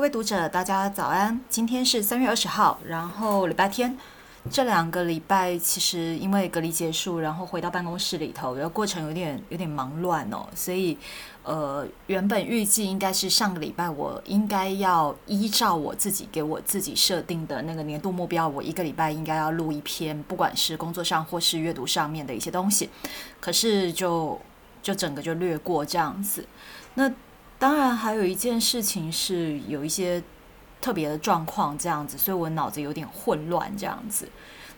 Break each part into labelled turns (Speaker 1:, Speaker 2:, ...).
Speaker 1: 各位读者，大家早安！今天是三月二十号，然后礼拜天。这两个礼拜其实因为隔离结束，然后回到办公室里头，然后过程有点有点忙乱哦，所以呃，原本预计应该是上个礼拜我应该要依照我自己给我自己设定的那个年度目标，我一个礼拜应该要录一篇，不管是工作上或是阅读上面的一些东西，可是就就整个就略过这样子。那当然还有一件事情是有一些。特别的状况这样子，所以我脑子有点混乱这样子。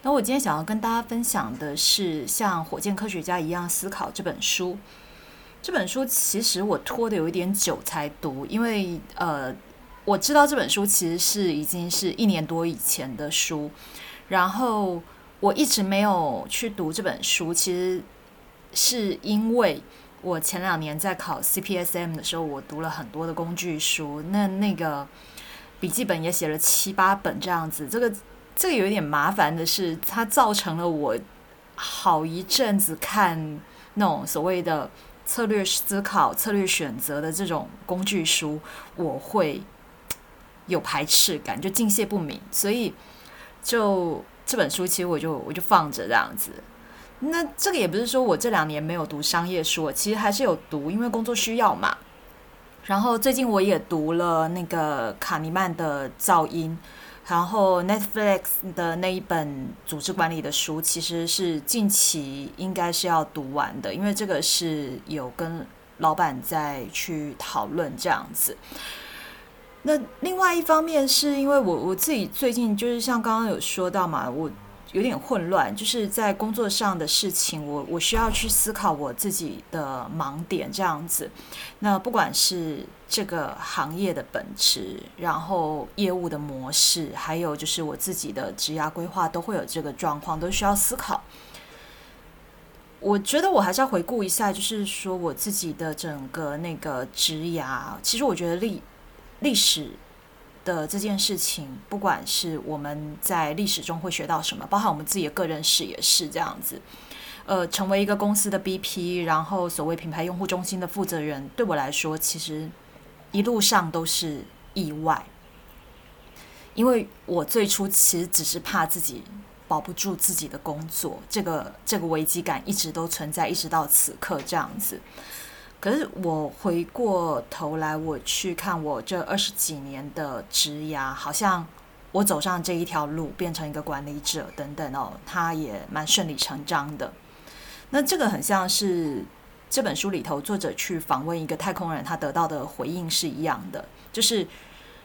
Speaker 1: 那我今天想要跟大家分享的是，像火箭科学家一样思考这本书。这本书其实我拖的有一点久才读，因为呃，我知道这本书其实是已经是一年多以前的书，然后我一直没有去读这本书，其实是因为我前两年在考 CPSM 的时候，我读了很多的工具书，那那个。笔记本也写了七八本这样子，这个这个有点麻烦的是，它造成了我好一阵子看那种所谓的策略思考、策略选择的这种工具书，我会有排斥感，就敬谢不敏。所以就这本书，其实我就我就放着这样子。那这个也不是说我这两年没有读商业书，其实还是有读，因为工作需要嘛。然后最近我也读了那个卡尼曼的《噪音》，然后 Netflix 的那一本组织管理的书，其实是近期应该是要读完的，因为这个是有跟老板在去讨论这样子。那另外一方面是因为我我自己最近就是像刚刚有说到嘛，我。有点混乱，就是在工作上的事情，我我需要去思考我自己的盲点这样子。那不管是这个行业的本质，然后业务的模式，还有就是我自己的职涯规划，都会有这个状况，都需要思考。我觉得我还是要回顾一下，就是说我自己的整个那个职涯，其实我觉得历历史。的这件事情，不管是我们在历史中会学到什么，包含我们自己的个人史也是这样子。呃，成为一个公司的 BP，然后所谓品牌用户中心的负责人，对我来说，其实一路上都是意外。因为我最初其实只是怕自己保不住自己的工作，这个这个危机感一直都存在，一直到此刻这样子。可是我回过头来，我去看我这二十几年的职涯，好像我走上这一条路，变成一个管理者等等哦，他也蛮顺理成章的。那这个很像是这本书里头作者去访问一个太空人，他得到的回应是一样的，就是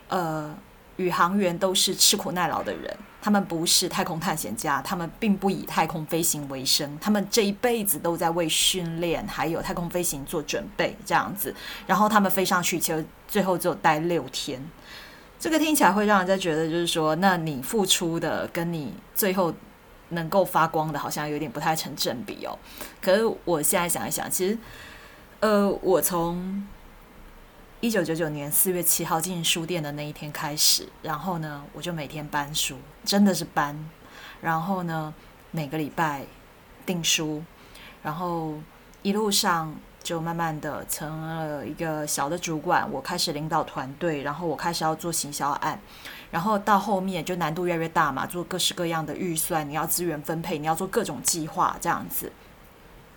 Speaker 1: 呃。宇航员都是吃苦耐劳的人，他们不是太空探险家，他们并不以太空飞行为生，他们这一辈子都在为训练还有太空飞行做准备，这样子。然后他们飞上去，其实最后只有待六天。这个听起来会让人家觉得，就是说，那你付出的跟你最后能够发光的，好像有点不太成正比哦。可是我现在想一想，其实，呃，我从一九九九年四月七号进书店的那一天开始，然后呢，我就每天搬书，真的是搬。然后呢，每个礼拜订书，然后一路上就慢慢的成了一个小的主管。我开始领导团队，然后我开始要做行销案，然后到后面就难度越来越大嘛，做各式各样的预算，你要资源分配，你要做各种计划这样子。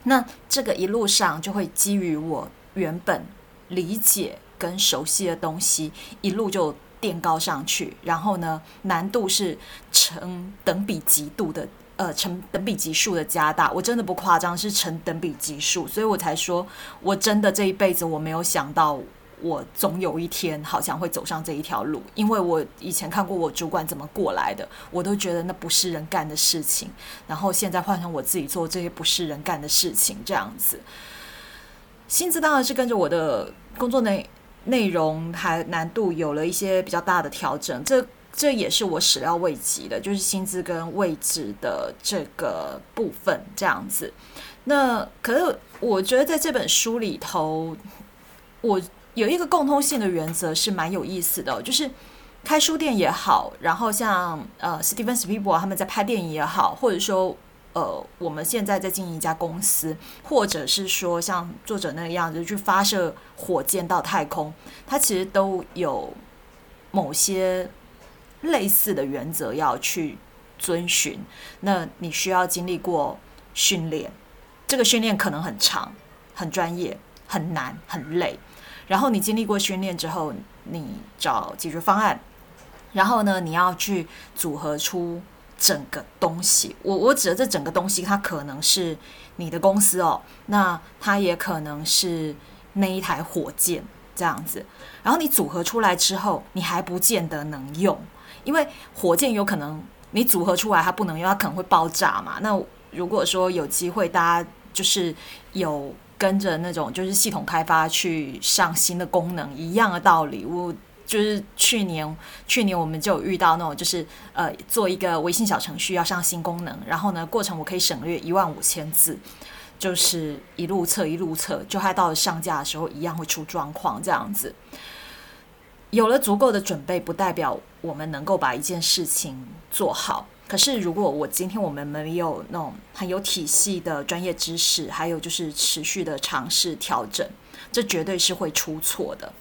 Speaker 1: 那这个一路上就会基于我原本理解。跟熟悉的东西一路就垫高上去，然后呢，难度是成等比级度的，呃，成等比级数的加大。我真的不夸张，是成等比级数，所以我才说，我真的这一辈子我没有想到，我总有一天好像会走上这一条路，因为我以前看过我主管怎么过来的，我都觉得那不是人干的事情，然后现在换成我自己做这些不是人干的事情，这样子，薪资当然是跟着我的工作内。内容还难度有了一些比较大的调整，这这也是我始料未及的，就是薪资跟位置的这个部分这样子。那可是我觉得在这本书里头，我有一个共通性的原则是蛮有意思的，就是开书店也好，然后像呃史蒂芬斯皮伯他们在拍电影也好，或者说。呃，我们现在在经营一家公司，或者是说像作者那个样子去发射火箭到太空，它其实都有某些类似的原则要去遵循。那你需要经历过训练，这个训练可能很长、很专业、很难、很累。然后你经历过训练之后，你找解决方案，然后呢，你要去组合出整个东西。我我指的这整个东西，它可能是你的公司哦，那它也可能是那一台火箭。这样子，然后你组合出来之后，你还不见得能用，因为火箭有可能你组合出来它不能用，它可能会爆炸嘛。那如果说有机会，大家就是有跟着那种就是系统开发去上新的功能一样的道理。我就是去年去年我们就遇到那种就是呃做一个微信小程序要上新功能，然后呢过程我可以省略一万五千字。就是一路测一路测，就害到了上架的时候一样会出状况。这样子，有了足够的准备，不代表我们能够把一件事情做好。可是，如果我今天我们没有那种很有体系的专业知识，还有就是持续的尝试调整，这绝对是会出错的。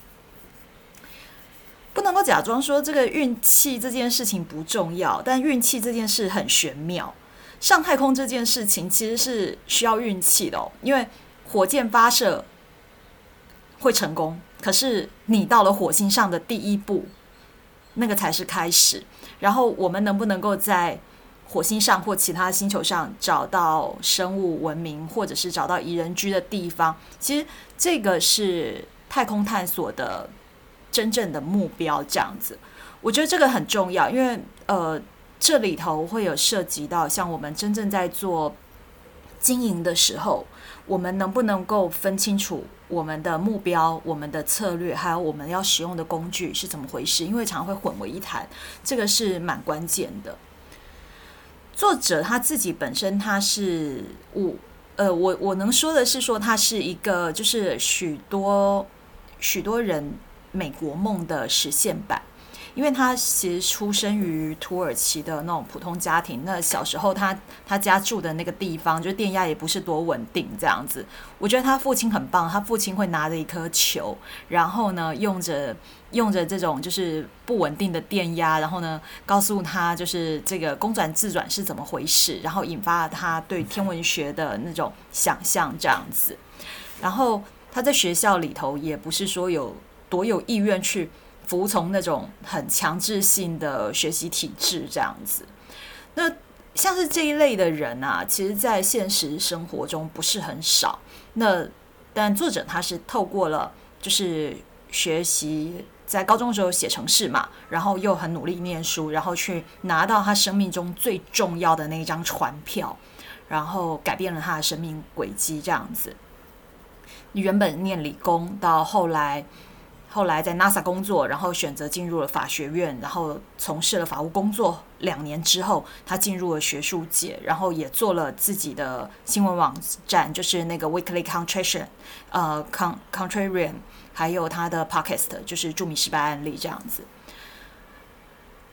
Speaker 1: 不能够假装说这个运气这件事情不重要，但运气这件事很玄妙。上太空这件事情其实是需要运气的哦，因为火箭发射会成功，可是你到了火星上的第一步，那个才是开始。然后我们能不能够在火星上或其他星球上找到生物文明，或者是找到宜人居的地方？其实这个是太空探索的真正的目标。这样子，我觉得这个很重要，因为呃。这里头会有涉及到，像我们真正在做经营的时候，我们能不能够分清楚我们的目标、我们的策略，还有我们要使用的工具是怎么回事？因为常常会混为一谈，这个是蛮关键的。作者他自己本身他是我，呃，我我能说的是说，他是一个就是许多许多人美国梦的实现版。因为他其实出生于土耳其的那种普通家庭，那小时候他他家住的那个地方，就是电压也不是多稳定这样子。我觉得他父亲很棒，他父亲会拿着一颗球，然后呢用着用着这种就是不稳定的电压，然后呢告诉他就是这个公转自转是怎么回事，然后引发了他对天文学的那种想象这样子。然后他在学校里头也不是说有多有意愿去。服从那种很强制性的学习体制，这样子。那像是这一类的人啊，其实，在现实生活中不是很少。那但作者他是透过了，就是学习在高中的时候写程式嘛，然后又很努力念书，然后去拿到他生命中最重要的那一张船票，然后改变了他的生命轨迹，这样子。原本念理工，到后来。后来在 NASA 工作，然后选择进入了法学院，然后从事了法务工作两年之后，他进入了学术界，然后也做了自己的新闻网站，就是那个 Weekly Contrition，呃，Con Contrarian，还有他的 Podcast，就是著名失败案例这样子。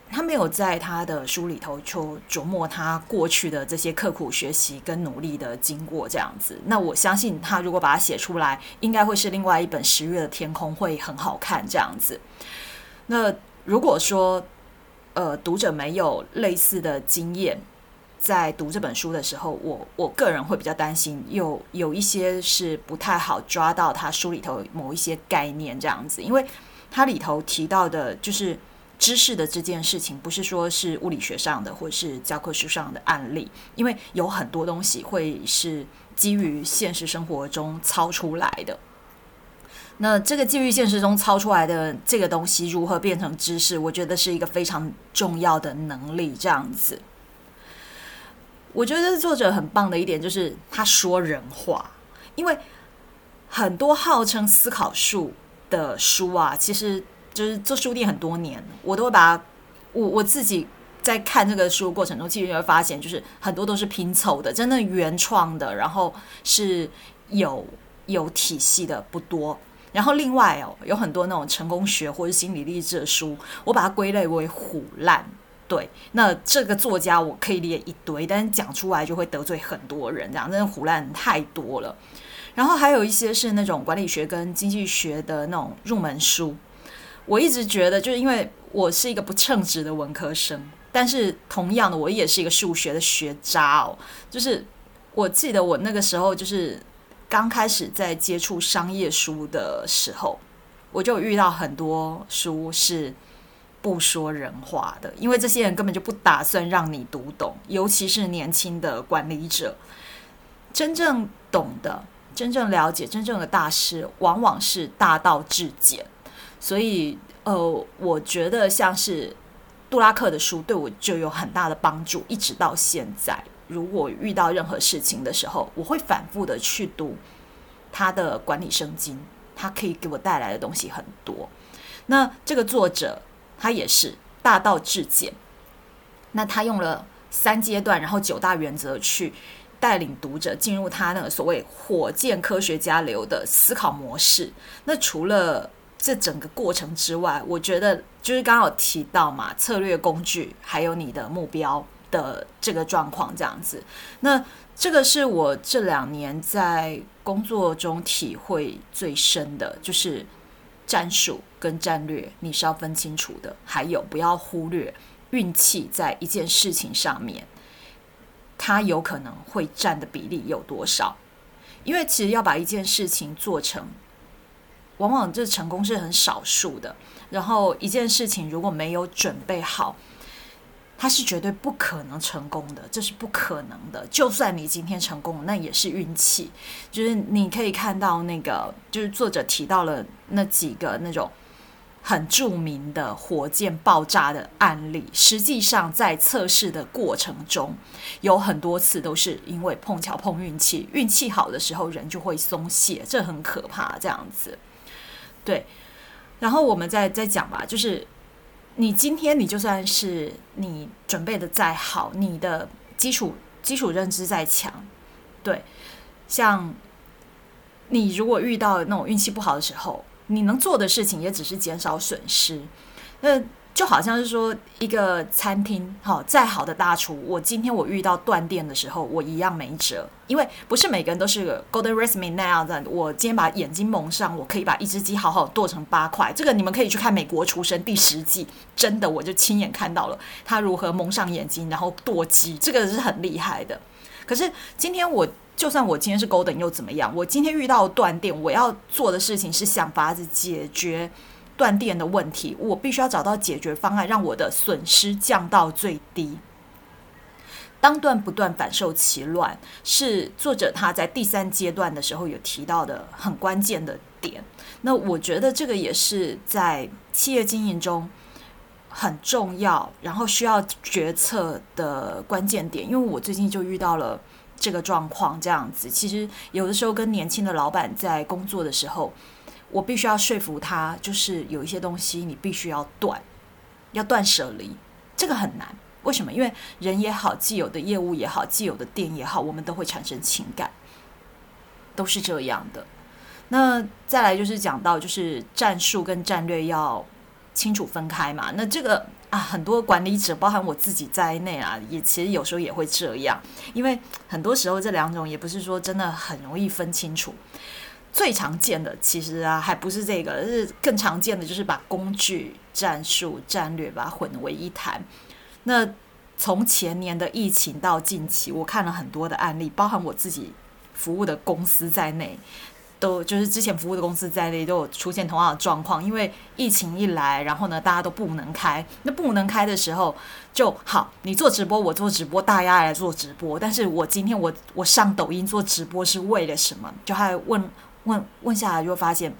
Speaker 1: 他没有在他的书里头就琢磨他过去的这些刻苦学习跟努力的经过，这样子。那我相信他如果把它写出来，应该会是另外一本《十月的天空》，会很好看这样子。那如果说呃读者没有类似的经验，在读这本书的时候，我我个人会比较担心，有有一些是不太好抓到他书里头某一些概念这样子，因为它里头提到的就是。知识的这件事情，不是说是物理学上的，或是教科书上的案例，因为有很多东西会是基于现实生活中操出来的。那这个基于现实中操出来的这个东西，如何变成知识？我觉得是一个非常重要的能力。这样子，我觉得作者很棒的一点就是他说人话，因为很多号称思考术的书啊，其实。就是做书店很多年，我都会把我我自己在看这个书过程中，其实你会发现，就是很多都是拼凑的，真的原创的，然后是有有体系的不多。然后另外哦，有很多那种成功学或者心理励志的书，我把它归类为虎烂。对，那这个作家我可以列一堆，但是讲出来就会得罪很多人，这样真的虎烂太多了。然后还有一些是那种管理学跟经济学的那种入门书。我一直觉得，就是因为我是一个不称职的文科生，但是同样的，我也是一个数学的学渣哦。就是我记得我那个时候就是刚开始在接触商业书的时候，我就遇到很多书是不说人话的，因为这些人根本就不打算让你读懂，尤其是年轻的管理者，真正懂的。真正了解真正的大师，往往是大道至简。所以，呃，我觉得像是杜拉克的书对我就有很大的帮助，一直到现在。如果遇到任何事情的时候，我会反复的去读他的管理圣经，他可以给我带来的东西很多。那这个作者他也是大道至简，那他用了三阶段，然后九大原则去。带领读者进入他那个所谓火箭科学家流的思考模式。那除了这整个过程之外，我觉得就是刚刚有提到嘛，策略工具还有你的目标的这个状况这样子。那这个是我这两年在工作中体会最深的，就是战术跟战略你是要分清楚的，还有不要忽略运气在一件事情上面。它有可能会占的比例有多少？因为其实要把一件事情做成，往往这成功是很少数的。然后一件事情如果没有准备好，它是绝对不可能成功的，这是不可能的。就算你今天成功，那也是运气。就是你可以看到那个，就是作者提到了那几个那种。很著名的火箭爆炸的案例，实际上在测试的过程中，有很多次都是因为碰巧碰运气，运气好的时候人就会松懈，这很可怕。这样子，对。然后我们再再讲吧，就是你今天你就算是你准备的再好，你的基础基础认知再强，对，像你如果遇到那种运气不好的时候。你能做的事情也只是减少损失，那就好像是说一个餐厅，好再好的大厨，我今天我遇到断电的时候，我一样没辙，因为不是每个人都是 Golden Recipe 那样的。我今天把眼睛蒙上，我可以把一只鸡好好剁成八块。这个你们可以去看《美国厨神》第十季，真的我就亲眼看到了他如何蒙上眼睛，然后剁鸡，这个是很厉害的。可是今天我。就算我今天是 Golden 又怎么样？我今天遇到断电，我要做的事情是想法子解决断电的问题。我必须要找到解决方案，让我的损失降到最低。当断不断，反受其乱，是作者他在第三阶段的时候有提到的很关键的点。那我觉得这个也是在企业经营中很重要，然后需要决策的关键点。因为我最近就遇到了。这个状况这样子，其实有的时候跟年轻的老板在工作的时候，我必须要说服他，就是有一些东西你必须要断，要断舍离，这个很难。为什么？因为人也好，既有的业务也好，既有的店也好，我们都会产生情感，都是这样的。那再来就是讲到，就是战术跟战略要清楚分开嘛。那这个。啊，很多管理者，包含我自己在内啊，也其实有时候也会这样，因为很多时候这两种也不是说真的很容易分清楚。最常见的其实啊，还不是这个，是更常见的就是把工具、战术、战略把它混为一谈。那从前年的疫情到近期，我看了很多的案例，包含我自己服务的公司在内。都就是之前服务的公司在内都有出现同样的状况，因为疫情一来，然后呢，大家都不能开。那不能开的时候，就好，你做直播，我做直播，大家来做直播。但是我今天我我上抖音做直播是为了什么？就还问问问下来，就发现，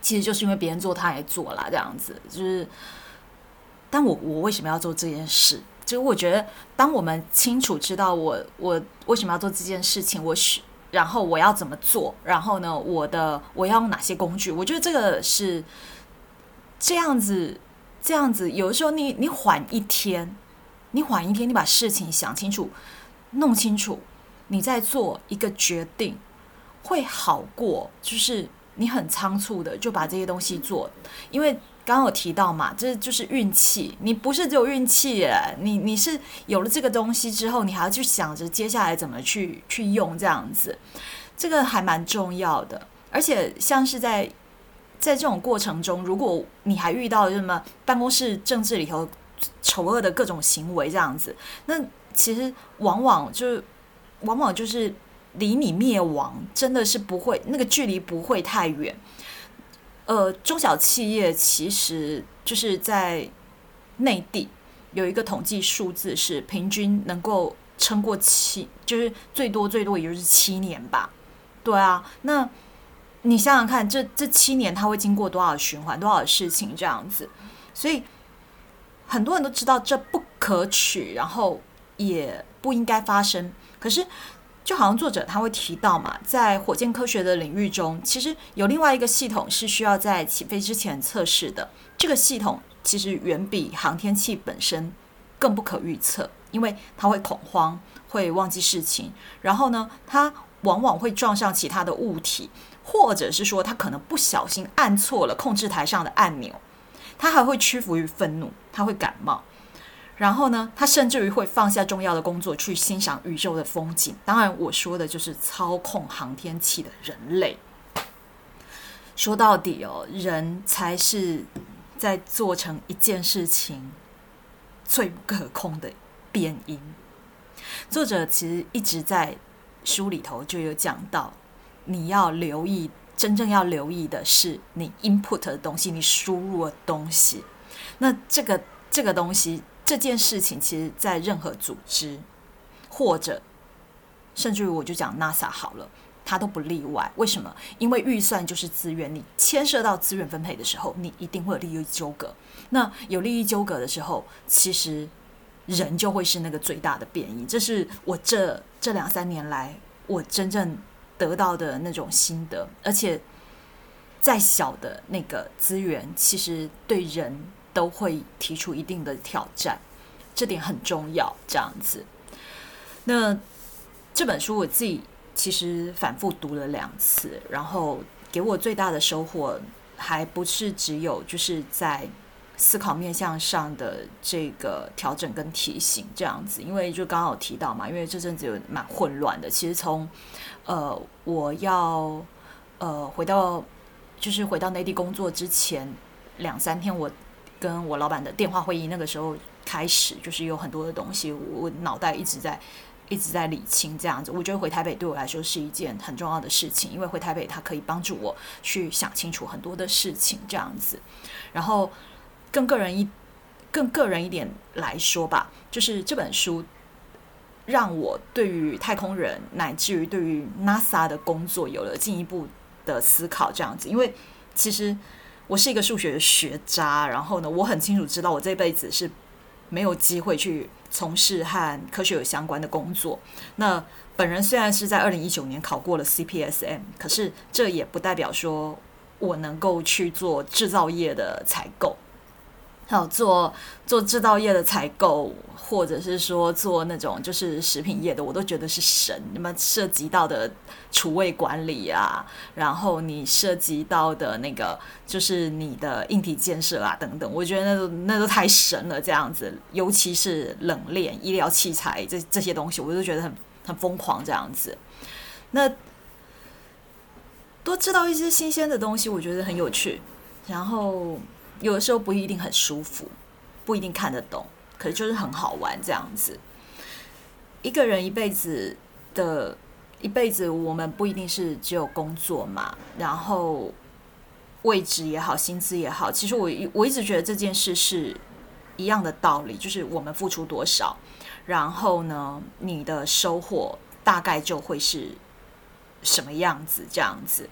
Speaker 1: 其实就是因为别人做，他也做了这样子。就是，但我我为什么要做这件事？就是我觉得，当我们清楚知道我我为什么要做这件事情，我是。然后我要怎么做？然后呢？我的我要用哪些工具？我觉得这个是这样子，这样子。有的时候你你缓一天，你缓一天，你把事情想清楚、弄清楚，你再做一个决定，会好过。就是你很仓促的就把这些东西做，因为。刚刚有提到嘛，这就是运气。你不是只有运气，你你是有了这个东西之后，你还要去想着接下来怎么去去用这样子，这个还蛮重要的。而且像是在在这种过程中，如果你还遇到什么办公室政治里头丑恶的各种行为这样子，那其实往往就往往就是离你灭亡真的是不会，那个距离不会太远。呃，中小企业其实就是在内地有一个统计数字是平均能够撑过七，就是最多最多也就是七年吧。对啊，那你想想看，这这七年他会经过多少循环，多少事情这样子，所以很多人都知道这不可取，然后也不应该发生。可是。就好像作者他会提到嘛，在火箭科学的领域中，其实有另外一个系统是需要在起飞之前测试的。这个系统其实远比航天器本身更不可预测，因为它会恐慌，会忘记事情，然后呢，它往往会撞上其他的物体，或者是说它可能不小心按错了控制台上的按钮，它还会屈服于愤怒，它会感冒。然后呢，他甚至于会放下重要的工作去欣赏宇宙的风景。当然，我说的就是操控航天器的人类。说到底哦，人才是在做成一件事情最不可控的变因。作者其实一直在书里头就有讲到，你要留意，真正要留意的是你 input 的东西，你输入的东西。那这个这个东西。这件事情其实，在任何组织，或者甚至于我就讲 NASA 好了，它都不例外。为什么？因为预算就是资源，你牵涉到资源分配的时候，你一定会有利益纠葛。那有利益纠葛的时候，其实人就会是那个最大的变异。这是我这这两三年来我真正得到的那种心得。而且，再小的那个资源，其实对人。都会提出一定的挑战，这点很重要。这样子，那这本书我自己其实反复读了两次，然后给我最大的收获，还不是只有就是在思考面向上的这个调整跟提醒这样子。因为就刚刚有提到嘛，因为这阵子有蛮混乱的。其实从呃我要呃回到就是回到内地工作之前两三天，我。跟我老板的电话会议，那个时候开始就是有很多的东西，我脑袋一直在一直在理清这样子。我觉得回台北对我来说是一件很重要的事情，因为回台北它可以帮助我去想清楚很多的事情这样子。然后更个人一更个人一点来说吧，就是这本书让我对于太空人乃至于对于 NASA 的工作有了进一步的思考这样子，因为其实。我是一个数学学渣，然后呢，我很清楚知道我这辈子是没有机会去从事和科学有相关的工作。那本人虽然是在二零一九年考过了 CPSM，可是这也不代表说我能够去做制造业的采购。还有做做制造业的采购，或者是说做那种就是食品业的，我都觉得是神。那么涉及到的储位管理啊，然后你涉及到的那个就是你的硬体建设啊等等，我觉得那都那都太神了。这样子，尤其是冷链、医疗器材这这些东西，我都觉得很很疯狂。这样子，那多知道一些新鲜的东西，我觉得很有趣。然后。有的时候不一定很舒服，不一定看得懂，可是就是很好玩这样子。一个人一辈子的一辈子，我们不一定是只有工作嘛，然后位置也好，薪资也好，其实我我一直觉得这件事是一样的道理，就是我们付出多少，然后呢，你的收获大概就会是什么样子这样子。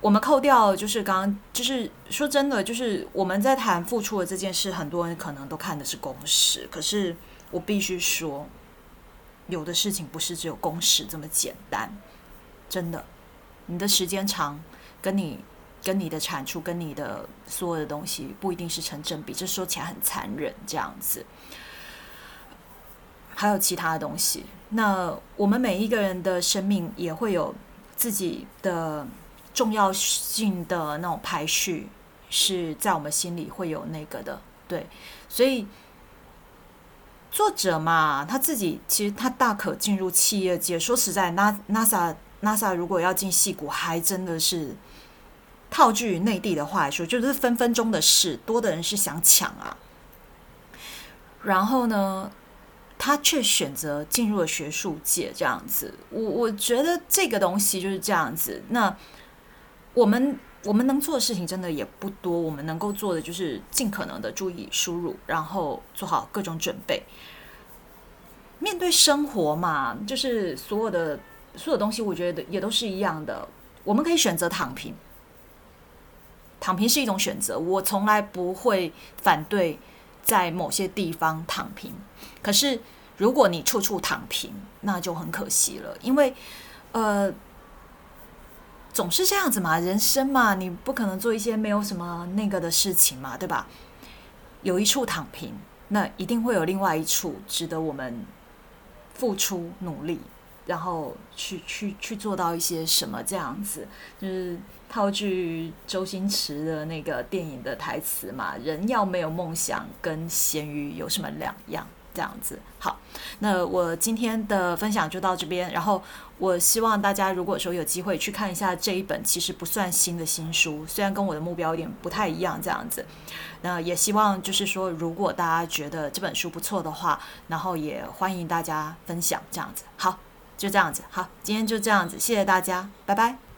Speaker 1: 我们扣掉，就是刚，就是说真的，就是我们在谈付出的这件事，很多人可能都看的是公式。可是我必须说，有的事情不是只有公式这么简单，真的。你的时间长，跟你跟你的产出，跟你的所有的东西，不一定是成正比。这说起来很残忍，这样子。还有其他的东西。那我们每一个人的生命也会有自己的。重要性的那种排序是在我们心里会有那个的，对，所以作者嘛，他自己其实他大可进入企业界。说实在，那 NASA NASA 如果要进戏骨，还真的是套句内地的话来说，就是分分钟的事，多的人是想抢啊。然后呢，他却选择进入了学术界，这样子。我我觉得这个东西就是这样子。那我们我们能做的事情真的也不多，我们能够做的就是尽可能的注意输入，然后做好各种准备。面对生活嘛，就是所有的所有东西，我觉得也都是一样的。我们可以选择躺平，躺平是一种选择。我从来不会反对在某些地方躺平。可是如果你处处躺平，那就很可惜了，因为呃，总是这样子嘛，人生嘛，你不可能做一些没有什么那个的事情嘛，对吧？有一处躺平，那一定会有另外一处值得我们。付出努力，然后去去去做到一些什么这样子，就是套句周星驰的那个电影的台词嘛，人要没有梦想，跟咸鱼有什么两样？这样子，好，那我今天的分享就到这边。然后我希望大家如果说有机会去看一下这一本，其实不算新的新书，虽然跟我的目标有点不太一样，这样子。那也希望就是说，如果大家觉得这本书不错的话，然后也欢迎大家分享这样子。好，就这样子，好，今天就这样子，谢谢大家，拜拜。